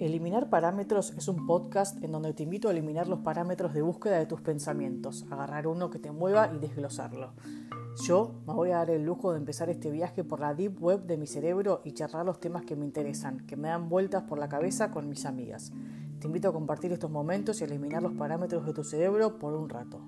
Eliminar Parámetros es un podcast en donde te invito a eliminar los parámetros de búsqueda de tus pensamientos, agarrar uno que te mueva y desglosarlo. Yo me voy a dar el lujo de empezar este viaje por la deep web de mi cerebro y charlar los temas que me interesan, que me dan vueltas por la cabeza con mis amigas. Te invito a compartir estos momentos y a eliminar los parámetros de tu cerebro por un rato.